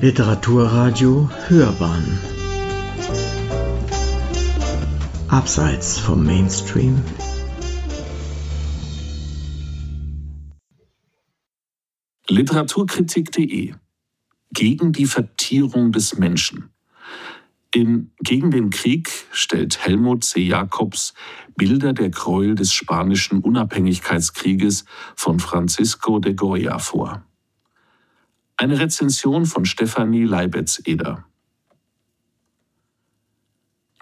Literaturradio Hörbahn Abseits vom Mainstream Literaturkritik.de Gegen die Vertierung des Menschen. In Gegen den Krieg stellt Helmut C. Jacobs Bilder der Gräuel des spanischen Unabhängigkeitskrieges von Francisco de Goya vor. Eine Rezension von Stefanie Leibetz-Eder.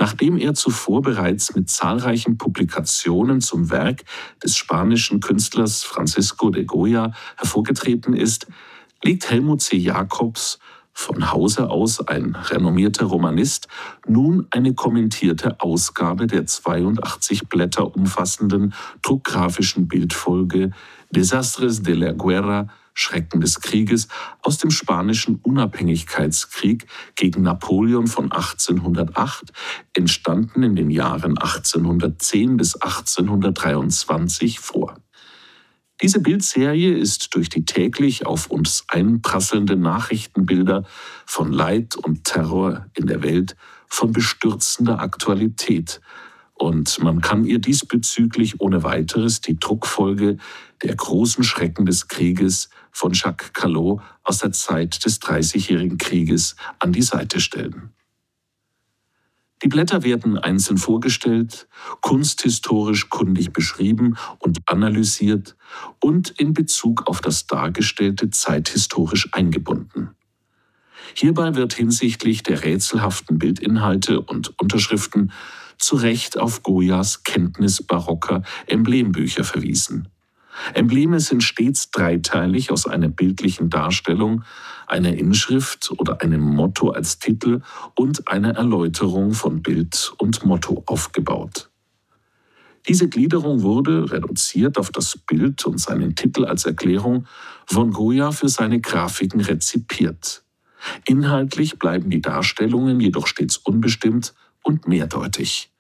Nachdem er zuvor bereits mit zahlreichen Publikationen zum Werk des spanischen Künstlers Francisco de Goya hervorgetreten ist, legt Helmut C. Jacobs, von Hause aus ein renommierter Romanist, nun eine kommentierte Ausgabe der 82 Blätter umfassenden druckgrafischen Bildfolge Desastres de la Guerra Schrecken des Krieges aus dem spanischen Unabhängigkeitskrieg gegen Napoleon von 1808, entstanden in den Jahren 1810 bis 1823 vor. Diese Bildserie ist durch die täglich auf uns einprasselnden Nachrichtenbilder von Leid und Terror in der Welt von bestürzender Aktualität und man kann ihr diesbezüglich ohne weiteres die Druckfolge der großen Schrecken des Krieges von Jacques Callot aus der Zeit des Dreißigjährigen Krieges an die Seite stellen. Die Blätter werden einzeln vorgestellt, kunsthistorisch kundig beschrieben und analysiert und in Bezug auf das Dargestellte zeithistorisch eingebunden. Hierbei wird hinsichtlich der rätselhaften Bildinhalte und Unterschriften zu Recht auf Goyas Kenntnis barocker Emblembücher verwiesen. Embleme sind stets dreiteilig aus einer bildlichen Darstellung, einer Inschrift oder einem Motto als Titel und einer Erläuterung von Bild und Motto aufgebaut. Diese Gliederung wurde, reduziert auf das Bild und seinen Titel als Erklärung, von Goya für seine Grafiken rezipiert. Inhaltlich bleiben die Darstellungen jedoch stets unbestimmt und mehrdeutig.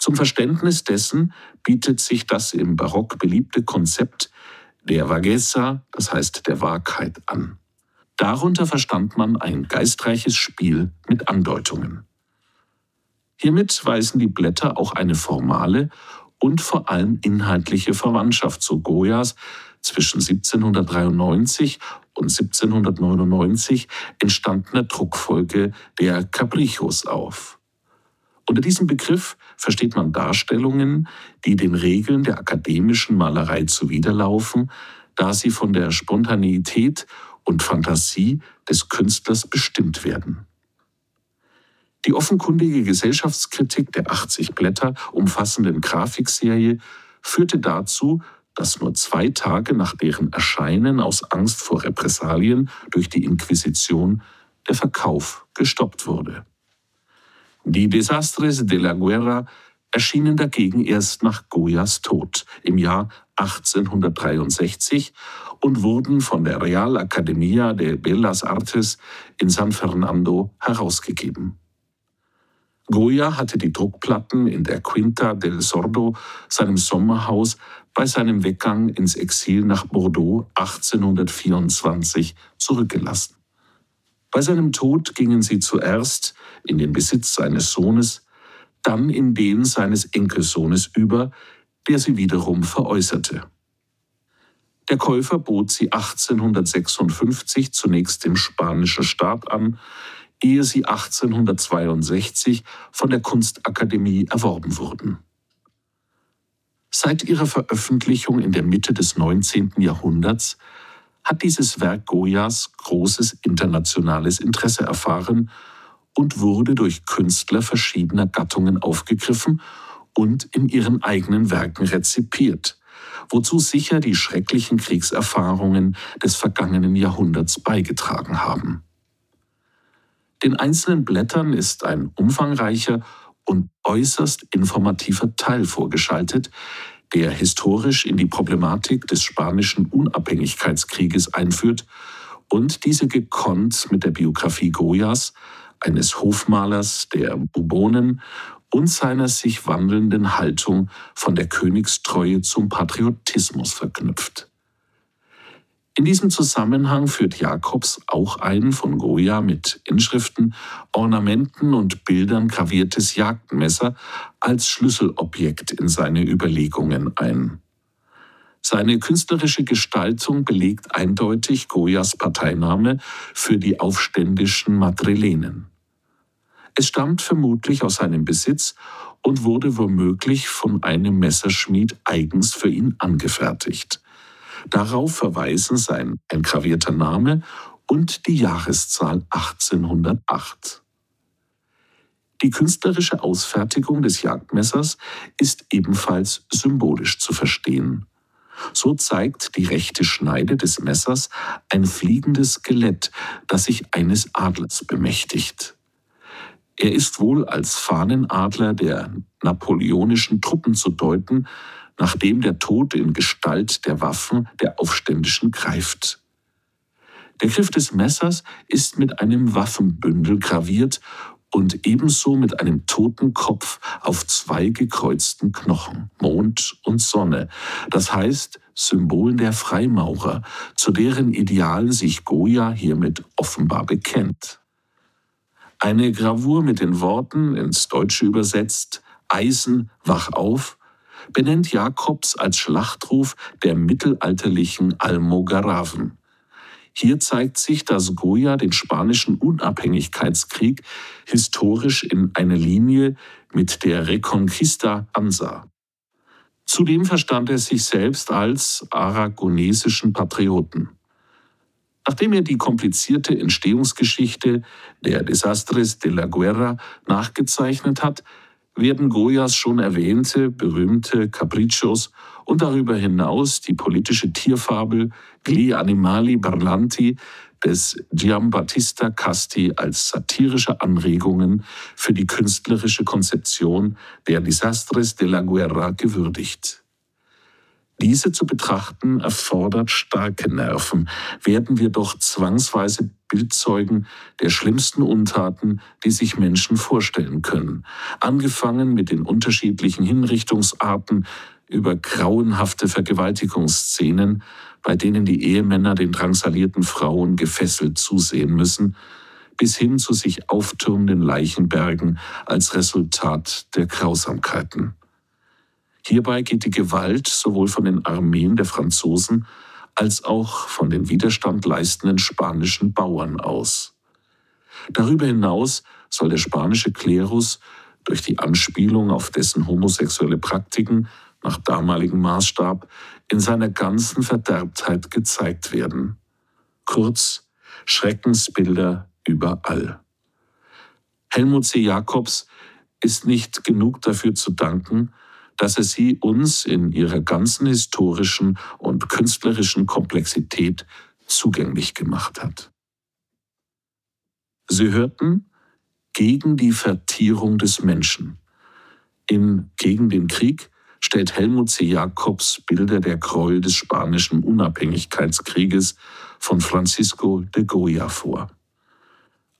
Zum Verständnis dessen bietet sich das im Barock beliebte Konzept der Vaghezza, das heißt der Wahrheit, an. Darunter verstand man ein geistreiches Spiel mit Andeutungen. Hiermit weisen die Blätter auch eine formale und vor allem inhaltliche Verwandtschaft zu Goyas zwischen 1793 und 1799 entstandener Druckfolge der Caprichos auf. Unter diesem Begriff versteht man Darstellungen, die den Regeln der akademischen Malerei zuwiderlaufen, da sie von der Spontaneität und Fantasie des Künstlers bestimmt werden. Die offenkundige Gesellschaftskritik der 80 Blätter umfassenden Grafikserie führte dazu, dass nur zwei Tage nach deren Erscheinen aus Angst vor Repressalien durch die Inquisition der Verkauf gestoppt wurde. Die Desastres de la Guerra erschienen dagegen erst nach Goyas Tod im Jahr 1863 und wurden von der Real Academia de Bellas Artes in San Fernando herausgegeben. Goya hatte die Druckplatten in der Quinta del Sordo, seinem Sommerhaus, bei seinem Weggang ins Exil nach Bordeaux 1824 zurückgelassen. Bei seinem Tod gingen sie zuerst in den Besitz seines Sohnes, dann in den seines Enkelsohnes über, der sie wiederum veräußerte. Der Käufer bot sie 1856 zunächst dem spanischen Staat an, ehe sie 1862 von der Kunstakademie erworben wurden. Seit ihrer Veröffentlichung in der Mitte des 19. Jahrhunderts hat dieses Werk Goyas großes internationales Interesse erfahren und wurde durch Künstler verschiedener Gattungen aufgegriffen und in ihren eigenen Werken rezipiert, wozu sicher die schrecklichen Kriegserfahrungen des vergangenen Jahrhunderts beigetragen haben. Den einzelnen Blättern ist ein umfangreicher und äußerst informativer Teil vorgeschaltet, der historisch in die Problematik des spanischen Unabhängigkeitskrieges einführt und diese gekonnt mit der Biografie Goyas, eines Hofmalers der Bourbonen und seiner sich wandelnden Haltung von der Königstreue zum Patriotismus verknüpft. In diesem Zusammenhang führt Jakobs auch ein von Goya mit Inschriften, Ornamenten und Bildern graviertes Jagdmesser als Schlüsselobjekt in seine Überlegungen ein. Seine künstlerische Gestaltung belegt eindeutig Goyas Parteinahme für die aufständischen Madrilenen. Es stammt vermutlich aus seinem Besitz und wurde womöglich von einem Messerschmied eigens für ihn angefertigt. Darauf verweisen sein engravierter Name und die Jahreszahl 1808. Die künstlerische Ausfertigung des Jagdmessers ist ebenfalls symbolisch zu verstehen. So zeigt die rechte Schneide des Messers ein fliegendes Skelett, das sich eines Adlers bemächtigt. Er ist wohl als Fahnenadler der napoleonischen Truppen zu deuten, nachdem der Tod in Gestalt der Waffen der Aufständischen greift. Der Griff des Messers ist mit einem Waffenbündel graviert und ebenso mit einem Totenkopf auf zwei gekreuzten Knochen, Mond und Sonne, das heißt Symbolen der Freimaurer, zu deren Idealen sich Goya hiermit offenbar bekennt. Eine Gravur mit den Worten, ins Deutsche übersetzt, Eisen, wach auf, benennt Jakobs als Schlachtruf der mittelalterlichen Almogaraven. Hier zeigt sich, dass Goya den spanischen Unabhängigkeitskrieg historisch in einer Linie mit der Reconquista ansah. Zudem verstand er sich selbst als aragonesischen Patrioten. Nachdem er die komplizierte Entstehungsgeschichte der Desastres de la Guerra nachgezeichnet hat, werden Goyas schon erwähnte berühmte Capriccios und darüber hinaus die politische Tierfabel Gli Animali Barlanti des Giambattista Casti als satirische Anregungen für die künstlerische Konzeption der Desastres de la Guerra gewürdigt. Diese zu betrachten erfordert starke Nerven, werden wir doch zwangsweise Bildzeugen der schlimmsten Untaten, die sich Menschen vorstellen können, angefangen mit den unterschiedlichen Hinrichtungsarten über grauenhafte Vergewaltigungsszenen, bei denen die Ehemänner den drangsalierten Frauen gefesselt zusehen müssen, bis hin zu sich auftürmenden Leichenbergen als Resultat der Grausamkeiten. Hierbei geht die Gewalt sowohl von den Armeen der Franzosen als auch von den Widerstand leistenden spanischen Bauern aus. Darüber hinaus soll der spanische Klerus durch die Anspielung auf dessen homosexuelle Praktiken nach damaligem Maßstab in seiner ganzen Verderbtheit gezeigt werden. Kurz, Schreckensbilder überall. Helmut C. Jakobs ist nicht genug dafür zu danken, dass er sie uns in ihrer ganzen historischen und künstlerischen Komplexität zugänglich gemacht hat. Sie hörten gegen die Vertierung des Menschen. In Gegen den Krieg stellt Helmut C. Jakobs Bilder der Gräuel des spanischen Unabhängigkeitskrieges von Francisco de Goya vor.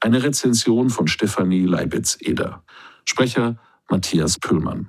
Eine Rezension von Stefanie Leibitz-Eder. Sprecher Matthias Püllmann.